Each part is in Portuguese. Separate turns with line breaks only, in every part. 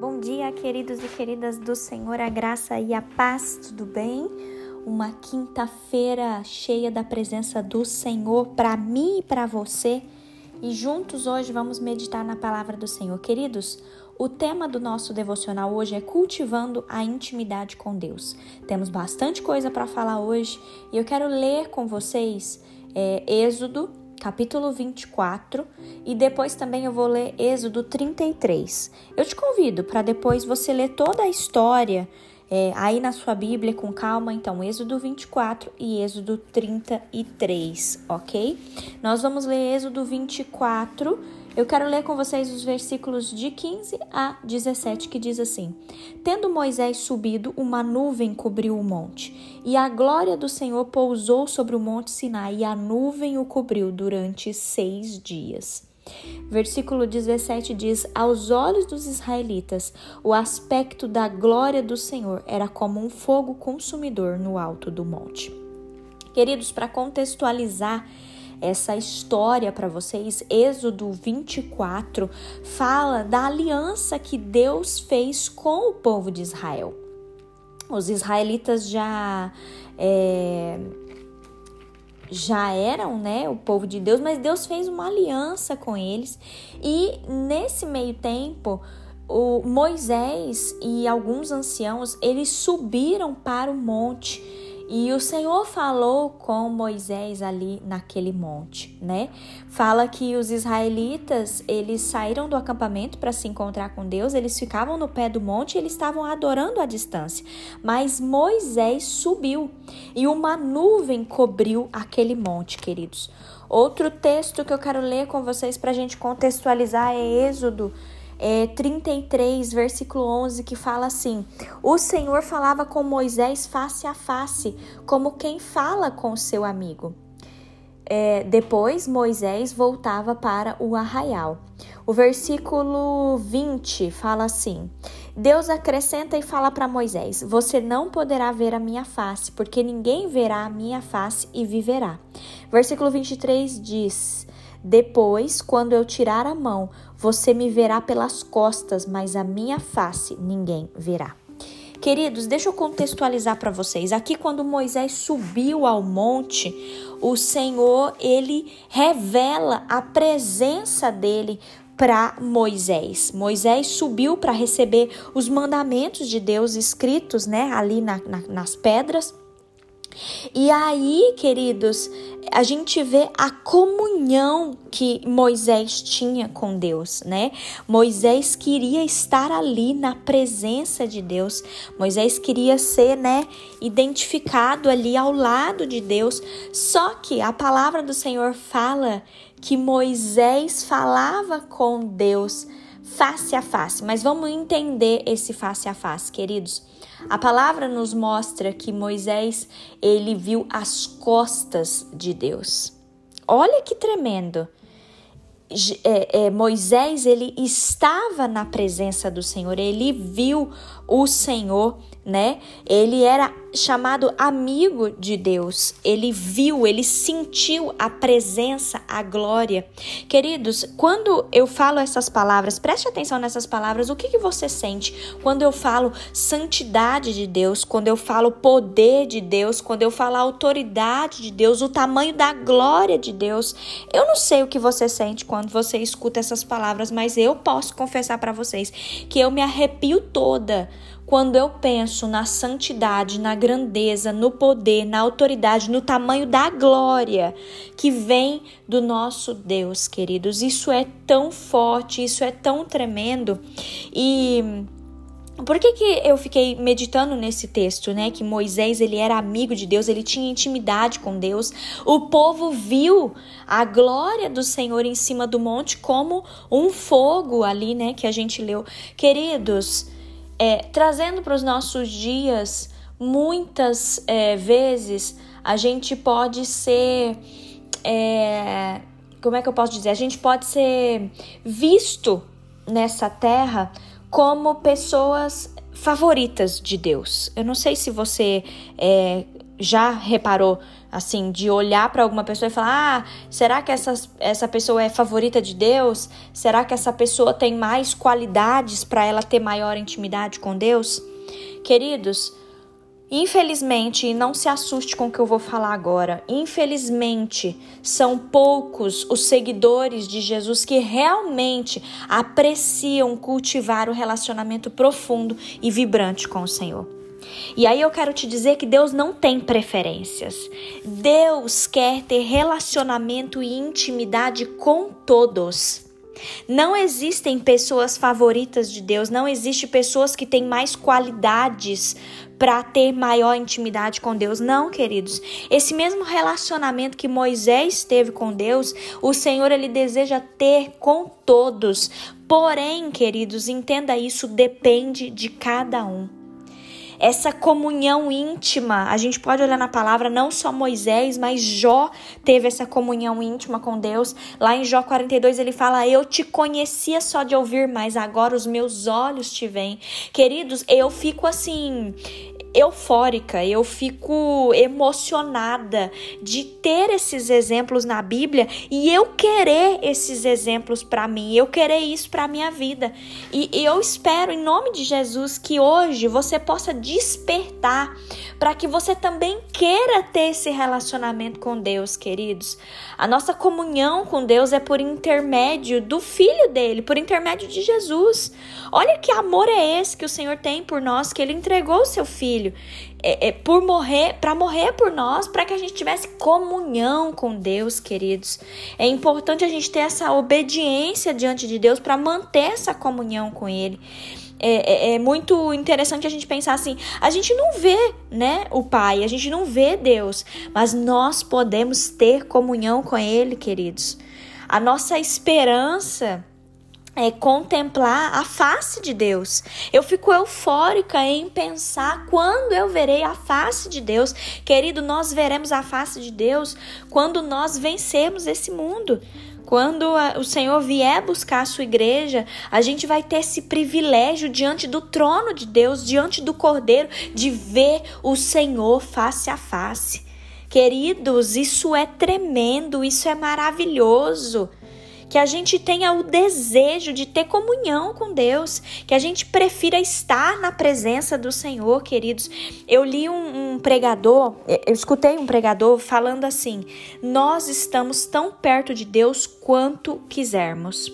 Bom dia, queridos e queridas do Senhor, a graça e a paz, tudo bem? Uma quinta-feira cheia da presença do Senhor para mim e para você. E juntos hoje vamos meditar na palavra do Senhor. Queridos, o tema do nosso devocional hoje é cultivando a intimidade com Deus. Temos bastante coisa para falar hoje e eu quero ler com vocês é, Êxodo capítulo 24, e depois também eu vou ler Êxodo 33. Eu te convido para depois você ler toda a história é, aí na sua Bíblia com calma, então Êxodo 24 e Êxodo 33, ok? Nós vamos ler Êxodo 24 eu quero ler com vocês os versículos de 15 a 17 que diz assim: Tendo Moisés subido, uma nuvem cobriu o monte, e a glória do Senhor pousou sobre o monte Sinai, e a nuvem o cobriu durante seis dias. Versículo 17 diz: Aos olhos dos israelitas, o aspecto da glória do Senhor era como um fogo consumidor no alto do monte. Queridos, para contextualizar essa história para vocês. Êxodo 24 fala da aliança que Deus fez com o povo de Israel. Os israelitas já é, já eram, né, o povo de Deus, mas Deus fez uma aliança com eles e nesse meio tempo o Moisés e alguns anciãos eles subiram para o monte e o Senhor falou com Moisés ali naquele monte, né? Fala que os israelitas, eles saíram do acampamento para se encontrar com Deus, eles ficavam no pé do monte e eles estavam adorando à distância. Mas Moisés subiu e uma nuvem cobriu aquele monte, queridos. Outro texto que eu quero ler com vocês para a gente contextualizar é Êxodo é, 33, versículo 11, que fala assim: O Senhor falava com Moisés face a face, como quem fala com seu amigo. É, depois Moisés voltava para o arraial. O versículo 20 fala assim: Deus acrescenta e fala para Moisés: Você não poderá ver a minha face, porque ninguém verá a minha face e viverá. Versículo 23 diz: depois, quando eu tirar a mão, você me verá pelas costas, mas a minha face ninguém verá. Queridos, deixa eu contextualizar para vocês. Aqui quando Moisés subiu ao monte, o Senhor, ele revela a presença dele para Moisés. Moisés subiu para receber os mandamentos de Deus escritos, né, ali na, na, nas pedras. E aí, queridos, a gente vê a comunhão que Moisés tinha com Deus, né? Moisés queria estar ali na presença de Deus. Moisés queria ser, né, identificado ali ao lado de Deus. Só que a palavra do Senhor fala que Moisés falava com Deus face a face. Mas vamos entender esse face a face, queridos. A palavra nos mostra que Moisés ele viu as costas de Deus. Olha que tremendo. É, é, Moisés ele estava na presença do Senhor, ele viu o Senhor, né? Ele era chamado amigo de Deus. Ele viu, ele sentiu a presença, a glória. Queridos, quando eu falo essas palavras, preste atenção nessas palavras. O que, que você sente quando eu falo santidade de Deus, quando eu falo poder de Deus, quando eu falo autoridade de Deus, o tamanho da glória de Deus? Eu não sei o que você sente quando você escuta essas palavras, mas eu posso confessar para vocês que eu me arrepio toda quando eu penso na santidade, na grandeza, no poder, na autoridade, no tamanho da glória que vem do nosso Deus, queridos. Isso é tão forte, isso é tão tremendo. E por que, que eu fiquei meditando nesse texto, né? Que Moisés ele era amigo de Deus, ele tinha intimidade com Deus. O povo viu a glória do Senhor em cima do monte como um fogo ali, né? Que a gente leu. Queridos, é, trazendo para os nossos dias, muitas é, vezes a gente pode ser. É, como é que eu posso dizer? A gente pode ser visto nessa terra como pessoas favoritas de Deus. Eu não sei se você é, já reparou assim, de olhar para alguma pessoa e falar: ah, será que essa, essa pessoa é favorita de Deus? Será que essa pessoa tem mais qualidades para ela ter maior intimidade com Deus? Queridos, Infelizmente, e não se assuste com o que eu vou falar agora, infelizmente, são poucos os seguidores de Jesus que realmente apreciam cultivar o relacionamento profundo e vibrante com o Senhor. E aí eu quero te dizer que Deus não tem preferências. Deus quer ter relacionamento e intimidade com todos. Não existem pessoas favoritas de Deus, não existe pessoas que têm mais qualidades para ter maior intimidade com Deus. Não, queridos. Esse mesmo relacionamento que Moisés teve com Deus, o Senhor ele deseja ter com todos. Porém, queridos, entenda isso, depende de cada um essa comunhão íntima. A gente pode olhar na palavra, não só Moisés, mas Jó teve essa comunhão íntima com Deus. Lá em Jó 42 ele fala: Eu te conhecia só de ouvir, mas agora os meus olhos te veem. Queridos, eu fico assim eufórica, eu fico emocionada de ter esses exemplos na Bíblia e eu querer esses exemplos para mim, eu querer isso para minha vida. E, eu espero em nome de Jesus que hoje você possa despertar para que você também queira ter esse relacionamento com Deus, queridos. A nossa comunhão com Deus é por intermédio do filho dele, por intermédio de Jesus. Olha que amor é esse que o Senhor tem por nós, que ele entregou o seu filho é, é, por morrer, para morrer por nós, para que a gente tivesse comunhão com Deus, queridos. É importante a gente ter essa obediência diante de Deus para manter essa comunhão com Ele. É, é, é, muito interessante a gente pensar assim: a gente não vê, né, o Pai, a gente não vê Deus, mas nós podemos ter comunhão com Ele, queridos. A nossa esperança é, contemplar a face de Deus. Eu fico eufórica em pensar quando eu verei a face de Deus. Querido, nós veremos a face de Deus quando nós vencermos esse mundo. Quando o Senhor vier buscar a sua igreja, a gente vai ter esse privilégio diante do trono de Deus, diante do Cordeiro, de ver o Senhor face a face. Queridos, isso é tremendo, isso é maravilhoso que a gente tenha o desejo de ter comunhão com Deus, que a gente prefira estar na presença do Senhor, queridos. Eu li um, um pregador, eu escutei um pregador falando assim: nós estamos tão perto de Deus quanto quisermos,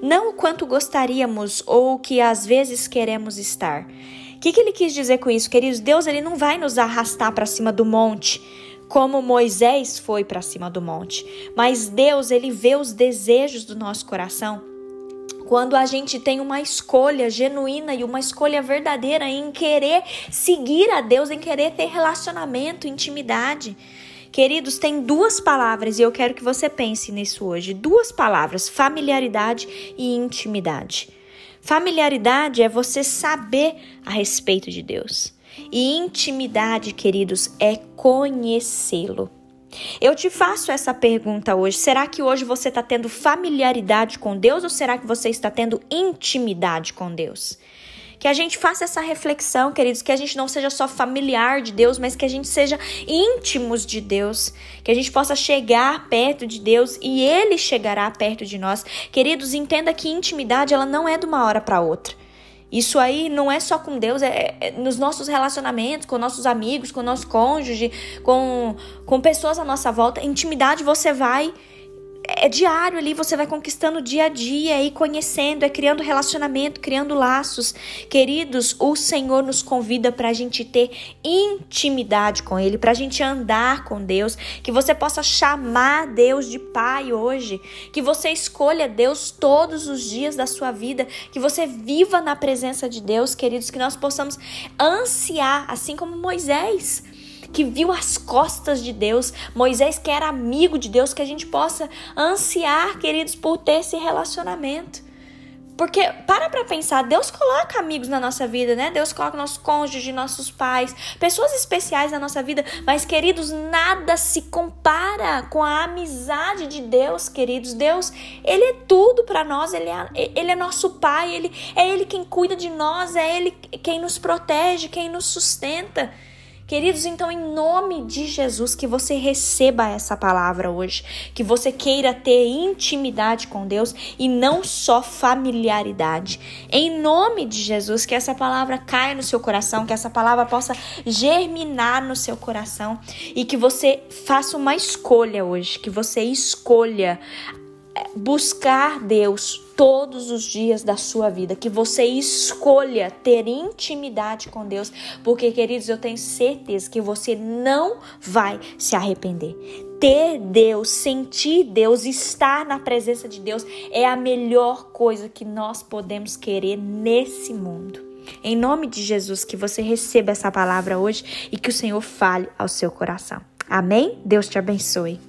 não o quanto gostaríamos ou que às vezes queremos estar. O que, que ele quis dizer com isso, queridos? Deus ele não vai nos arrastar para cima do monte como Moisés foi para cima do monte. Mas Deus, ele vê os desejos do nosso coração. Quando a gente tem uma escolha genuína e uma escolha verdadeira em querer seguir a Deus, em querer ter relacionamento, intimidade. Queridos, tem duas palavras e eu quero que você pense nisso hoje. Duas palavras: familiaridade e intimidade. Familiaridade é você saber a respeito de Deus. E intimidade, queridos, é conhecê-lo. Eu te faço essa pergunta hoje. Será que hoje você está tendo familiaridade com Deus ou será que você está tendo intimidade com Deus? Que a gente faça essa reflexão, queridos, que a gente não seja só familiar de Deus, mas que a gente seja íntimos de Deus, que a gente possa chegar perto de Deus e ele chegará perto de nós. Queridos, entenda que intimidade ela não é de uma hora para outra. Isso aí não é só com Deus, é, é, nos nossos relacionamentos, com nossos amigos, com nosso cônjuge, com, com pessoas à nossa volta. Intimidade você vai é diário ali, você vai conquistando dia a dia e conhecendo, é criando relacionamento, criando laços. Queridos, o Senhor nos convida para a gente ter intimidade com Ele, para a gente andar com Deus, que você possa chamar Deus de Pai hoje, que você escolha Deus todos os dias da sua vida, que você viva na presença de Deus, queridos, que nós possamos ansiar, assim como Moisés que viu as costas de Deus, Moisés que era amigo de Deus, que a gente possa ansiar, queridos, por ter esse relacionamento. Porque para pra pensar, Deus coloca amigos na nossa vida, né? Deus coloca nossos cônjuges, nossos pais, pessoas especiais na nossa vida. Mas, queridos, nada se compara com a amizade de Deus, queridos. Deus, Ele é tudo para nós, ele é, ele é nosso Pai, ele, é Ele quem cuida de nós, é Ele quem nos protege, quem nos sustenta. Queridos, então, em nome de Jesus, que você receba essa palavra hoje, que você queira ter intimidade com Deus e não só familiaridade. Em nome de Jesus, que essa palavra caia no seu coração, que essa palavra possa germinar no seu coração e que você faça uma escolha hoje, que você escolha buscar Deus todos os dias da sua vida, que você escolha ter intimidade com Deus, porque queridos, eu tenho certeza que você não vai se arrepender. Ter Deus, sentir Deus, estar na presença de Deus é a melhor coisa que nós podemos querer nesse mundo. Em nome de Jesus, que você receba essa palavra hoje e que o Senhor fale ao seu coração. Amém? Deus te abençoe.